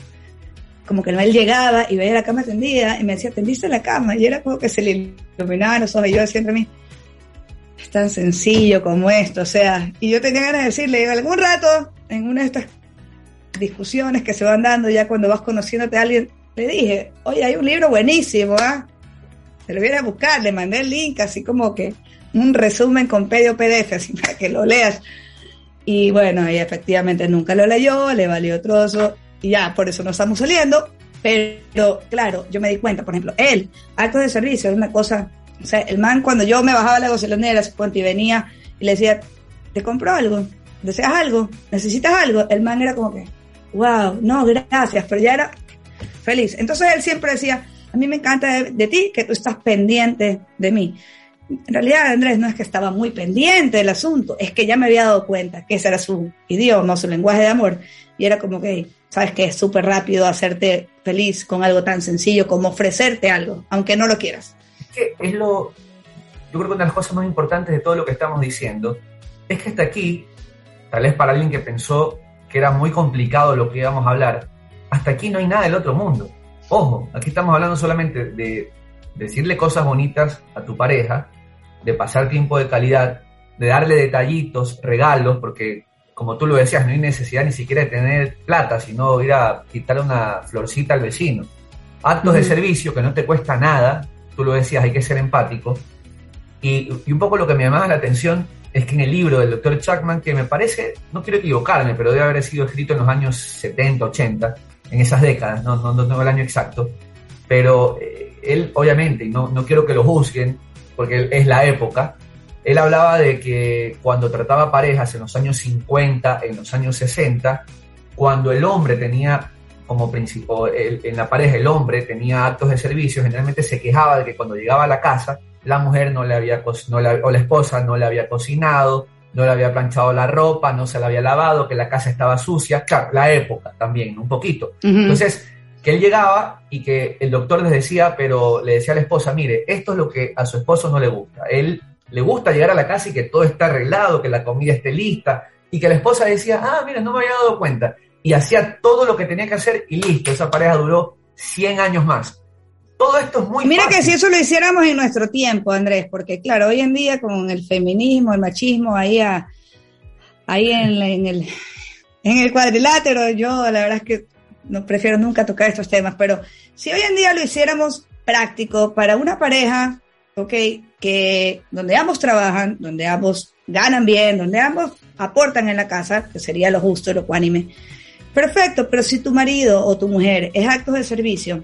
como que él llegaba y veía la cama tendida y me decía, ¿tendiste la cama? Y era como que se le iluminaban los ojos y yo decía entre mí, es tan sencillo como esto, o sea, y yo tenía ganas de decirle, algún rato, en una de estas discusiones que se van dando ya cuando vas conociéndote a alguien, le dije, oye, hay un libro buenísimo, ¿ah? Te lo viene a buscar, le mandé el link, así como que un resumen con pedio PDF, así para que lo leas. Y bueno, y efectivamente nunca lo leyó, le valió trozo, y ya, por eso no estamos saliendo. Pero claro, yo me di cuenta, por ejemplo, él, actos de servicio, es una cosa, o sea, el man cuando yo me bajaba la gasolinera, y venía y le decía, ¿te compro algo? ¿Deseas algo? ¿Necesitas algo? El man era como que, wow, no, gracias, pero ya era feliz. Entonces él siempre decía, a mí me encanta de, ti que tú estás pendiente de mí. En realidad, Andrés, no es que estaba muy pendiente del asunto, es que ya me había dado cuenta que ese era su idioma, su lenguaje de amor, y era como que, sabes que es súper rápido hacerte feliz con algo tan sencillo como ofrecerte algo, aunque no lo quieras. es lo, yo creo que una de las cosas más importantes de todo lo que estamos diciendo es que hasta aquí, tal vez para alguien que pensó que era muy complicado lo que íbamos a hablar, hasta aquí no hay nada del otro mundo. Ojo, aquí estamos hablando solamente de decirle cosas bonitas a tu pareja, de pasar tiempo de calidad, de darle detallitos, regalos, porque como tú lo decías, no hay necesidad ni siquiera de tener plata, sino ir a quitarle una florcita al vecino. Actos de servicio que no te cuesta nada, tú lo decías, hay que ser empático. Y, y un poco lo que me llamaba la atención es que en el libro del doctor Chapman, que me parece, no quiero equivocarme, pero debe haber sido escrito en los años 70, 80, en esas décadas, no, no, no tengo el año exacto, pero eh, él obviamente, y no, no quiero que lo juzguen, porque es la época, él hablaba de que cuando trataba parejas en los años 50, en los años 60, cuando el hombre tenía como principio, en la pareja el hombre tenía actos de servicio, generalmente se quejaba de que cuando llegaba a la casa, la mujer no le había, no o la esposa no le había cocinado, no le había planchado la ropa, no se la había lavado, que la casa estaba sucia, claro, la época también, un poquito. Entonces, que él llegaba y que el doctor les decía, pero le decía a la esposa, mire, esto es lo que a su esposo no le gusta. Él le gusta llegar a la casa y que todo está arreglado, que la comida esté lista, y que la esposa decía, ah, mira, no me había dado cuenta. Y hacía todo lo que tenía que hacer y listo, esa pareja duró 100 años más. Todo esto es muy Mira que si eso lo hiciéramos en nuestro tiempo, Andrés, porque claro, hoy en día con el feminismo, el machismo, ahí, ahí en, el, en el cuadrilátero, yo la verdad es que no prefiero nunca tocar estos temas, pero si hoy en día lo hiciéramos práctico para una pareja, ok, que donde ambos trabajan, donde ambos ganan bien, donde ambos aportan en la casa, que sería lo justo, lo cuánime. Perfecto, pero si tu marido o tu mujer es actos de servicio,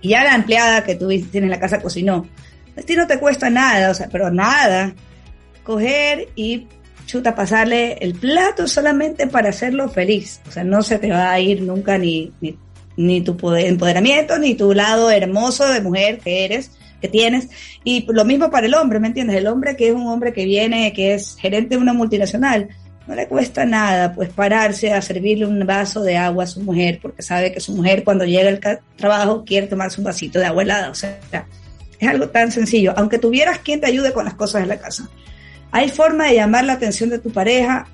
y ya la empleada que tú tienes en la casa cocinó, a ti no te cuesta nada, o sea, pero nada, coger y chuta, pasarle el plato solamente para hacerlo feliz. O sea, no se te va a ir nunca ni, ni, ni tu poder, empoderamiento, ni tu lado hermoso de mujer que eres, que tienes. Y lo mismo para el hombre, ¿me entiendes? El hombre que es un hombre que viene, que es gerente de una multinacional, no le cuesta nada pues pararse a servirle un vaso de agua a su mujer porque sabe que su mujer cuando llega al trabajo quiere tomarse un vasito de agua helada. O sea, es algo tan sencillo. Aunque tuvieras quien te ayude con las cosas de la casa. Hay forma de llamar la atención de tu pareja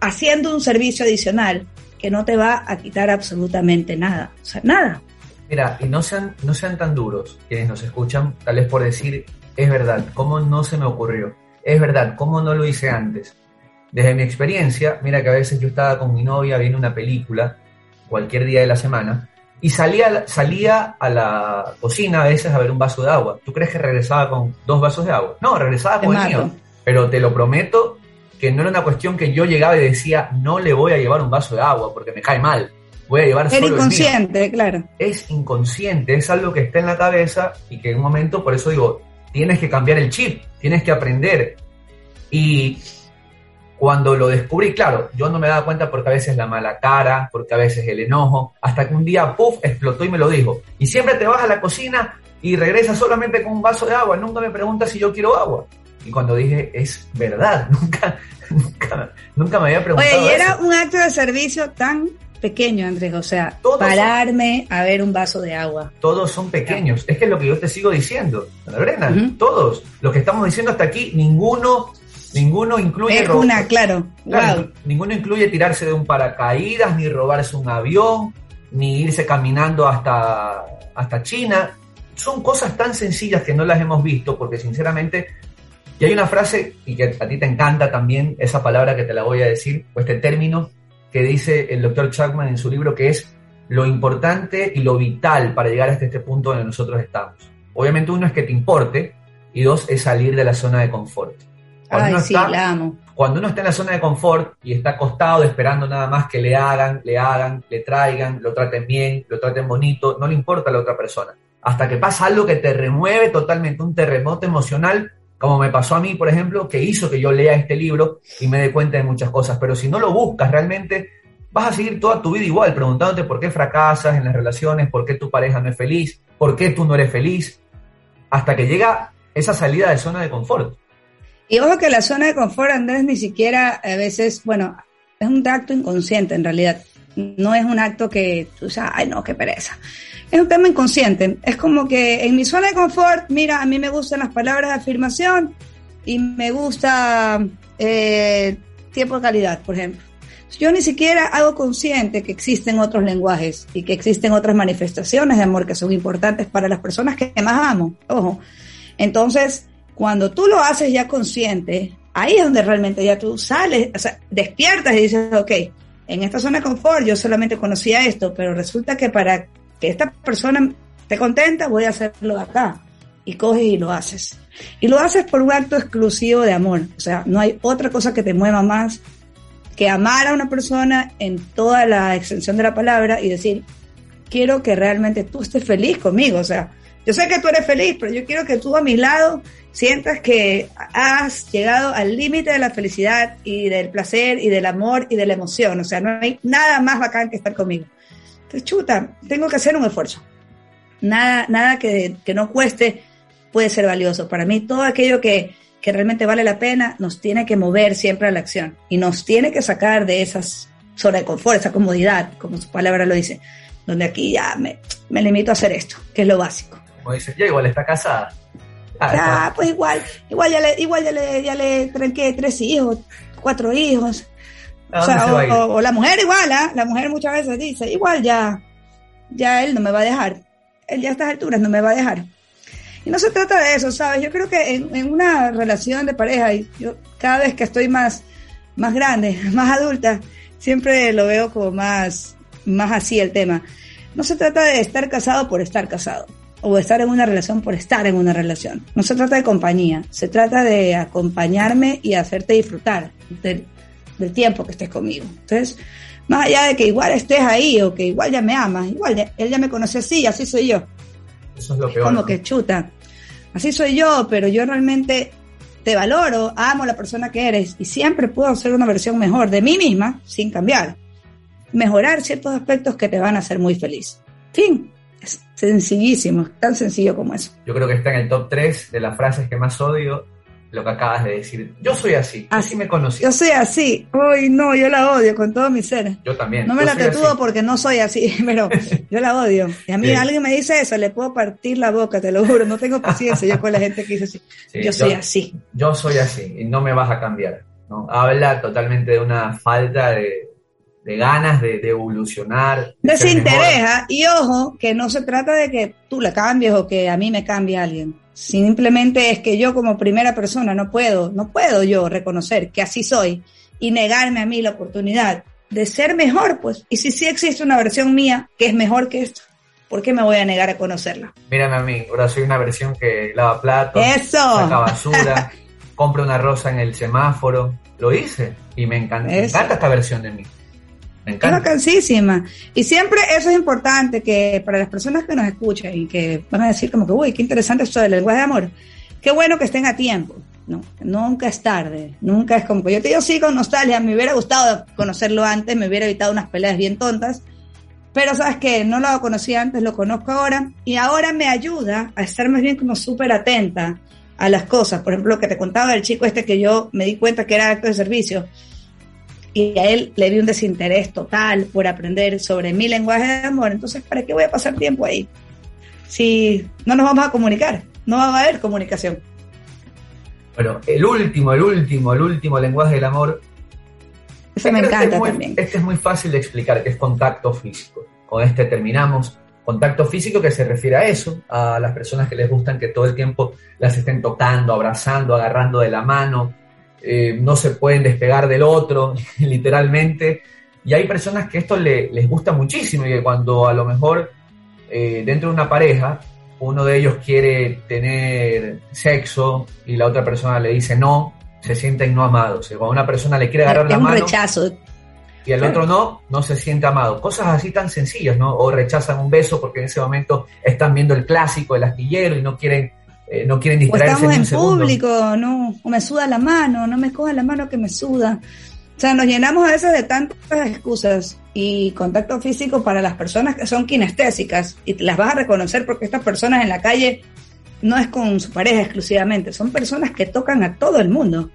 haciendo un servicio adicional que no te va a quitar absolutamente nada. O sea, nada. Mira, y no sean, no sean tan duros quienes nos escuchan, tal vez por decir, es verdad, ¿cómo no se me ocurrió? Es verdad, ¿cómo no lo hice antes? Desde mi experiencia, mira que a veces yo estaba con mi novia viendo una película cualquier día de la semana y salía, salía a la cocina a veces a ver un vaso de agua. ¿Tú crees que regresaba con dos vasos de agua? No, regresaba con el mío. Pero te lo prometo que no era una cuestión que yo llegaba y decía, no le voy a llevar un vaso de agua porque me cae mal. Voy a llevar solo inconsciente, claro. Es inconsciente, es algo que está en la cabeza y que en un momento, por eso digo, tienes que cambiar el chip, tienes que aprender. Y cuando lo descubrí, claro, yo no me daba cuenta porque a veces la mala cara, porque a veces el enojo, hasta que un día, puff, explotó y me lo dijo. Y siempre te vas a la cocina y regresas solamente con un vaso de agua, nunca me preguntas si yo quiero agua. Y cuando dije, es verdad, nunca, nunca, nunca me había preguntado. Oye, y era un acto de servicio tan pequeño, Andrés, o sea, pararme a ver un vaso de agua. Todos son pequeños, es que es lo que yo te sigo diciendo, Brena, todos. Los que estamos diciendo hasta aquí, ninguno Ninguno incluye. Es una, claro. Ninguno incluye tirarse de un paracaídas, ni robarse un avión, ni irse caminando hasta, hasta China. Son cosas tan sencillas que no las hemos visto, porque sinceramente. Y hay una frase, y que a ti te encanta también, esa palabra que te la voy a decir, o este término, que dice el doctor Chapman en su libro, que es lo importante y lo vital para llegar hasta este punto donde nosotros estamos. Obviamente uno es que te importe y dos es salir de la zona de confort. Cuando, sí, la amo. cuando uno está en la zona de confort y está acostado esperando nada más que le hagan, le hagan, le traigan, lo traten bien, lo traten bonito, no le importa a la otra persona. Hasta que pasa algo que te remueve totalmente, un terremoto emocional, como me pasó a mí, por ejemplo, que hizo que yo lea este libro y me dé cuenta de muchas cosas. Pero si no lo buscas realmente, vas a seguir toda tu vida igual, preguntándote por qué fracasas en las relaciones, por qué tu pareja no es feliz, por qué tú no eres feliz, hasta que llega esa salida de zona de confort. Y ojo que la zona de confort, Andrés, ni siquiera a veces, bueno, es un acto inconsciente en realidad. No es un acto que tú sabes, ay no, qué pereza. Es un tema inconsciente. Es como que en mi zona de confort, mira, a mí me gustan las palabras de afirmación y me gusta eh, tiempo de calidad, por ejemplo. Yo ni siquiera hago consciente que existen otros lenguajes y que existen otras manifestaciones de amor que son importantes para las personas que más amo. Ojo. Entonces, cuando tú lo haces ya consciente, ahí es donde realmente ya tú sales, o sea, despiertas y dices, ok, en esta zona de confort yo solamente conocía esto, pero resulta que para que esta persona esté contenta voy a hacerlo acá. Y coges y lo haces. Y lo haces por un acto exclusivo de amor. O sea, no hay otra cosa que te mueva más que amar a una persona en toda la extensión de la palabra y decir, quiero que realmente tú estés feliz conmigo. O sea, Yo sé que tú eres feliz, pero yo quiero que tú a mi lado sientas que has llegado al límite de la felicidad y del placer y del amor y de la emoción. O sea, no hay nada más bacán que estar conmigo. Entonces, chuta, tengo que hacer un esfuerzo. Nada, nada que, que no cueste puede ser valioso. Para mí, todo aquello que, que realmente vale la pena nos tiene que mover siempre a la acción y nos tiene que sacar de esas zona de confort, esa comodidad, como su palabra lo dice, donde aquí ya me, me limito a hacer esto, que es lo básico. Como ya igual está casada. Ah, pues igual, igual ya le, igual ya le, ya le tranqué tres hijos, cuatro hijos. O, sea, o, la mujer igual, ¿ah? la mujer muchas veces dice, igual ya, ya él no me va a dejar, él ya a estas alturas no me va a dejar. Y no se trata de eso, ¿sabes? Yo creo que en, en una relación de pareja, y yo cada vez que estoy más, más grande, más adulta, siempre lo veo como más, más así el tema. No se trata de estar casado por estar casado o estar en una relación por estar en una relación. No se trata de compañía, se trata de acompañarme y hacerte disfrutar del, tiempo que estés conmigo. Entonces, más allá de que igual estés ahí o que igual ya me amas, igual él ya me conoce así, así soy yo. Eso es lo peor. Como que chuta. Así soy yo, pero yo realmente te valoro, amo la persona que eres y siempre puedo ser una versión mejor de mí misma sin cambiar. Mejorar ciertos aspectos que te van a hacer muy feliz. Fin. Es sencillísimo, tan sencillo como eso. Yo creo que está en el top 3 de las frases que más odio lo que acabas de decir. Yo soy así, así, me conocí. Yo soy así. Uy, no, yo la odio con todo mi ser. Yo también. No me la tatúo porque no soy así, pero yo la odio. Y a mí alguien me dice eso, le puedo partir la boca, te lo juro. No tengo paciencia yo con la gente que dice así. yo soy así. Yo soy así y no me vas a cambiar. ¿no? Habla totalmente de una falta de, de ganas de, evolucionar. Desintereja y ojo, que no se trata de que tú la cambies o que a mí me cambie alguien Simplemente es que yo como primera persona no puedo, no puedo yo reconocer que así soy y negarme a mí la oportunidad de ser mejor, pues. Y si sí existe una versión mía que es mejor que esta, ¿por qué me voy a negar a conocerla? Mírame a mí, ahora soy una versión que lava platos, Eso. saca basura, compra una rosa en el semáforo. Lo hice y me encanta, me encanta esta versión de mí. Es vacancísima. Y siempre eso es importante, que para las personas que nos escuchan y que van a decir como que, uy, qué interesante esto del lenguaje de amor, qué bueno que estén a tiempo. No, nunca es tarde, nunca es como que yo te digo sí con nostalgia, me hubiera gustado conocerlo antes, me hubiera evitado unas peleas bien tontas, pero sabes que no lo conocí antes, lo conozco ahora y ahora me ayuda a estar más bien como súper atenta a las cosas. Por ejemplo, lo que te contaba del chico este que yo me di cuenta que era acto de servicio y a él le vi un desinterés total por aprender sobre mi lenguaje de amor, entonces ¿para qué voy a pasar tiempo ahí? Si no nos vamos a comunicar, no va a haber comunicación. Bueno, el último, el último, el último lenguaje del amor. Ese me encanta este también. Este es muy fácil de explicar, que es contacto físico. Con este terminamos. Contacto físico que se refiere a eso, a las personas que les gustan que todo el tiempo las estén tocando, abrazando, agarrando de la mano, eh, no se pueden despegar del otro, literalmente. Y hay personas que esto les gusta muchísimo y que cuando a lo mejor eh, dentro de una pareja uno de ellos quiere tener sexo y la otra persona le dice no, se sienten no amados. Cuando una persona le quiere agarrar la mano rechazo. y el otro no, no se siente amado. Cosas así tan sencillas, ¿no? O rechazan un beso porque en ese momento están viendo el clásico, el astillero y no quieren eh, no quieren distraerse. O estamos en público, no, o me suda la mano, no me coja la mano que me suda. O sea, nos llenamos a veces de tantas excusas y contacto físico para las personas que son kinestésicas y las vas a reconocer porque estas personas en la calle no es con su pareja exclusivamente, son personas que tocan a todo el mundo.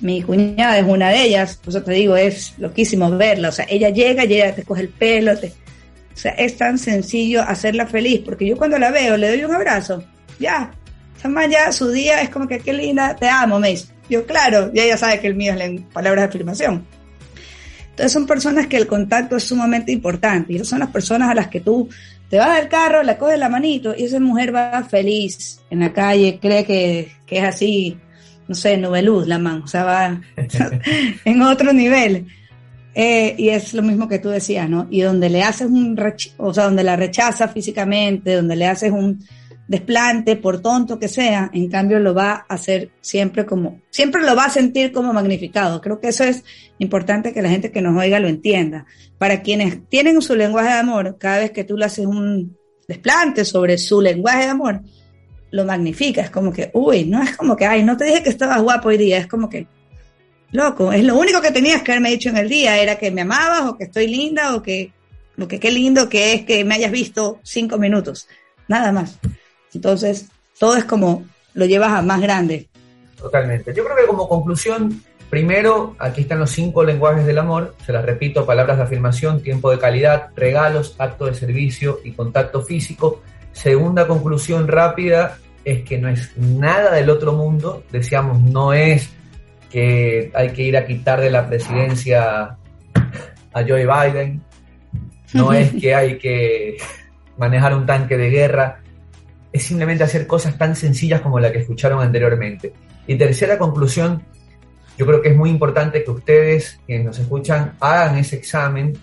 Mi cuñada es una de ellas, por eso te digo, es loquísimo verla. O sea, ella llega y ella te coge el pelo, te... o sea, es tan sencillo hacerla feliz, porque yo cuando la veo le doy un abrazo, ya, ya su día es como que qué linda, te amo, me dice. Yo, claro, y ella sabe que el mío es la palabra de afirmación. Entonces son personas que el contacto es sumamente importante y esas son las personas a las que tú te vas del carro, la coges la manito y esa mujer va feliz en la calle, cree que, que es así, no sé, nubeluz la man, o sea, va en otro nivel. Eh, y es lo mismo que tú decías, ¿no? Y donde le haces un, o sea, donde la rechaza físicamente, donde le haces un, desplante, por tonto que sea, en cambio lo va a hacer siempre como, siempre lo va a sentir como magnificado. Creo que eso es importante que la gente que nos oiga lo entienda. Para quienes tienen su lenguaje de amor, cada vez que tú le haces un, desplante sobre su lenguaje de amor, lo magnifica. Es como que, uy, no es como que, ay, no te dije que estabas guapo hoy día. Es como que, loco, es lo único que tenías que haberme dicho en el día, era que me amabas o que estoy linda o que, lo que qué lindo que es que me hayas visto cinco minutos. Nada más. Entonces, todo es como, lo llevas a más grande. Totalmente. Yo creo que como conclusión, primero, aquí están los cinco lenguajes del amor. Se las repito, palabras de afirmación, tiempo de calidad, regalos, acto de servicio y contacto físico. Segunda conclusión rápida es que no es nada del otro mundo. Decíamos, no es que hay que ir a quitar de la presidencia a Joe Biden. No es que hay que manejar un tanque de guerra. Es simplemente hacer cosas tan sencillas como la que escucharon anteriormente. Y tercera conclusión, yo creo que es muy importante que ustedes, quienes nos escuchan, hagan ese examen.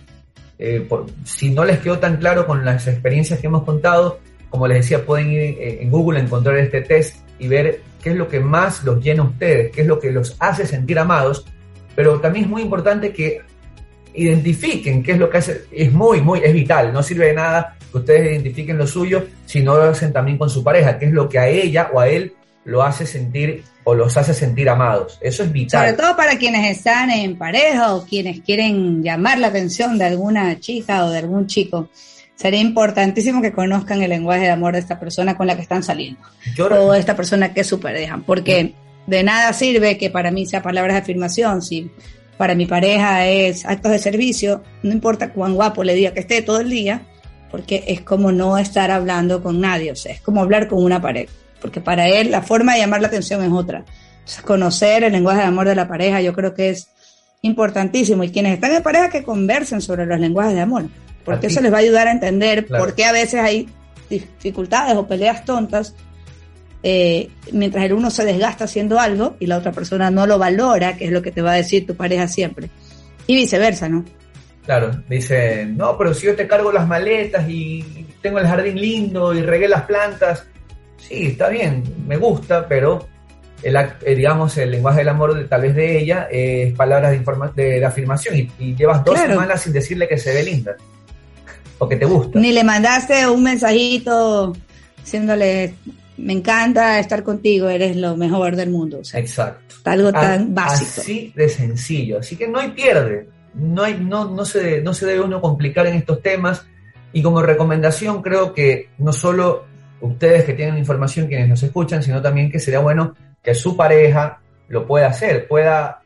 Eh, si no les quedó tan claro con las experiencias que hemos contado, como les decía, pueden ir eh, en Google a encontrar este test y ver qué es lo que más los llena a ustedes, qué es lo que los hace sentir amados, pero también es muy importante que identifiquen qué es lo que hace, es muy, muy, es vital, no sirve de nada que ustedes identifiquen lo suyo si no lo hacen también con su pareja, qué es lo que a ella o a él lo hace sentir o los hace sentir amados. Eso es vital. Sobre todo para quienes están en pareja o quienes quieren llamar la atención de alguna chica o de algún chico. Sería importantísimo que conozcan el lenguaje de amor de esta persona con la que están saliendo. o esta persona que es su pareja. Porque de nada sirve que para mí sea palabras de afirmación. Si para mi pareja es actos de servicio, no importa cuán guapo le diga que esté todo el día, porque es como no estar hablando con nadie. O sea, es como hablar con una pared porque para él la forma de llamar la atención es otra. conocer el lenguaje de amor de la pareja yo creo que es importantísimo y quienes están en pareja que conversen sobre los lenguajes de amor, porque eso les va a ayudar a entender por qué a veces hay dificultades o peleas tontas eh, mientras el uno se desgasta haciendo algo y la otra persona no lo valora, que es lo que te va a decir tu pareja siempre. Y viceversa, ¿no? Claro, dice, no, pero si yo te cargo las maletas y tengo el jardín lindo y regué las plantas, sí, está bien, me gusta, pero el, eh, digamos, el lenguaje del amor de, tal vez de ella es palabras de, de, afirmación y, llevas dos semanas sin decirle que se ve linda o que te gusta. Ni le mandaste un mensajito diciéndole, me encanta estar contigo, eres lo mejor del mundo. Exacto. Algo tan básico. Así de sencillo. Así que no hay pierde. No, hay, no, no, se, no se debe uno complicar en estos temas. Y como recomendación creo que no solo ustedes que tienen información, quienes nos escuchan, sino también que sería bueno que su pareja lo pueda hacer, pueda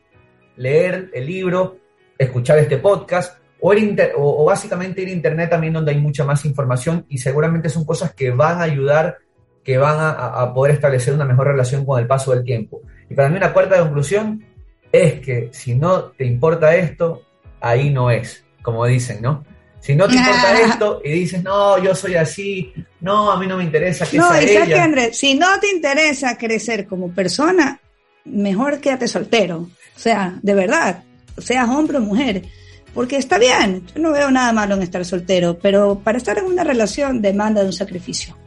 leer el libro, escuchar este podcast o, o, básicamente ir a internet también donde hay mucha más información y seguramente son cosas que van a ayudar, que van a, poder establecer una mejor relación con el paso del tiempo. Y para mí una cuarta conclusión es que si no te importa esto, ahí no es, como dicen, ¿no? Si no te importa esto y dices, no, yo soy así, no, a mí no me interesa que no, sea y sabes que, Andrés, si no te interesa crecer como persona, mejor quédate soltero. O sea, de verdad, seas hombre o mujer. Porque está bien, yo no veo nada malo en estar soltero, pero para estar en una relación demanda de un sacrificio.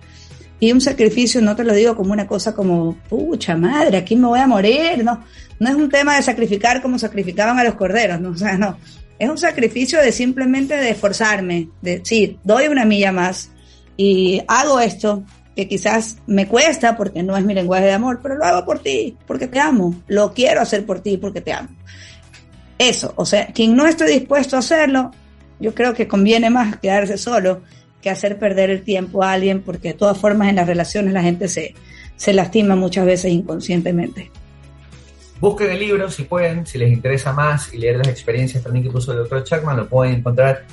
Y un sacrificio no te lo digo como una cosa como, pucha madre, aquí me voy a morir, no. No es un tema de sacrificar como sacrificaban a los corderos, no, o sea, no es un sacrificio de simplemente esforzarme, de decir, doy una milla más y hago esto que quizás me cuesta porque no es mi lenguaje de amor, pero lo hago por ti, porque te amo, lo quiero hacer por ti porque te amo. Eso, o sea, quien no esté dispuesto a hacerlo, yo creo que conviene más quedarse solo que hacer perder el tiempo a alguien, porque de todas formas en las relaciones la gente se, se lastima muchas veces inconscientemente. Busquen el libro si pueden, si les interesa más y leer las experiencias también que puso el doctor Chapman, lo pueden encontrar.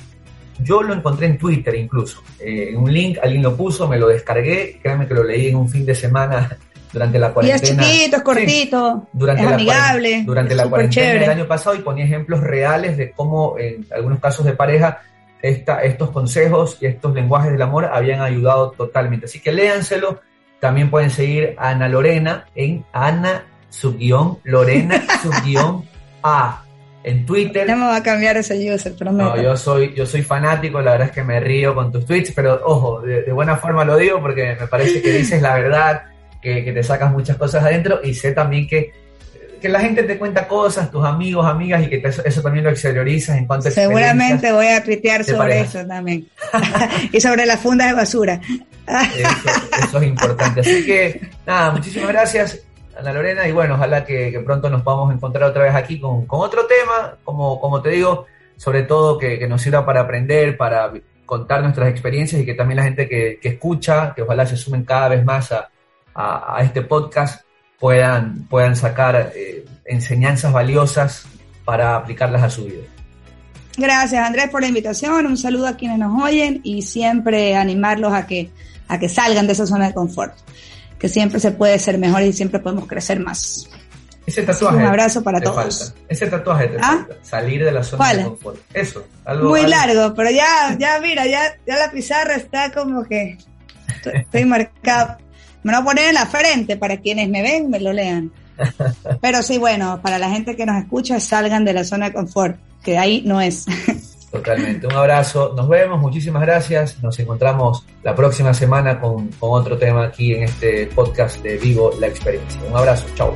Yo lo encontré en Twitter incluso, eh, en un link, alguien lo puso, me lo descargué, créanme que lo leí en un fin de semana durante la cuarentena. Y es chiquito, es cortito, durante es amigable. Durante la cuarentena del año pasado y ponía ejemplos reales de cómo en algunos casos de pareja esta, estos consejos y estos lenguajes del amor habían ayudado totalmente. Así que léanselo. También pueden seguir a Ana Lorena en Ana guion Lorena guion A en Twitter. No me va a cambiar ese user, prometo. No, yo soy, yo soy fanático, la verdad es que me río con tus tweets, pero ojo, de, buena forma lo digo porque me parece que dices la verdad, que, te sacas muchas cosas adentro y sé también que que la gente te cuenta cosas, tus amigos, amigas, y que eso también lo exteriorizas en cuanto a Seguramente voy a tuitear sobre eso también. y sobre las fundas de basura. eso, es importante. Así que, nada, muchísimas gracias. Ana Lorena, y bueno, ojalá que, pronto nos podamos encontrar otra vez aquí con, otro tema, como, como te digo, sobre todo que, nos sirva para aprender, para contar nuestras experiencias y que también la gente que, escucha, que ojalá se sumen cada vez más a, este podcast, puedan, puedan sacar eh, enseñanzas valiosas para aplicarlas a su vida. Gracias Andrés por la invitación, un saludo a quienes nos oyen y siempre animarlos a que, a que salgan de esa zona de confort, que siempre se puede ser mejor y siempre podemos crecer más. Ese tatuaje. Un abrazo para todos. Ese tatuaje te ¿Ah? falta. Salir de la zona de confort. Eso. Muy largo, pero ya, ya mira, ya, ya la pizarra está como que estoy marcado. Me lo voy a poner en la frente para quienes me ven, me lo lean. Pero sí, bueno, para la gente que nos escucha, salgan de la zona de confort, que ahí no es. Totalmente. Un abrazo. Nos vemos. Muchísimas gracias. Nos encontramos la próxima semana con, otro tema aquí en este podcast de Vivo la Experiencia. Un abrazo. Chao.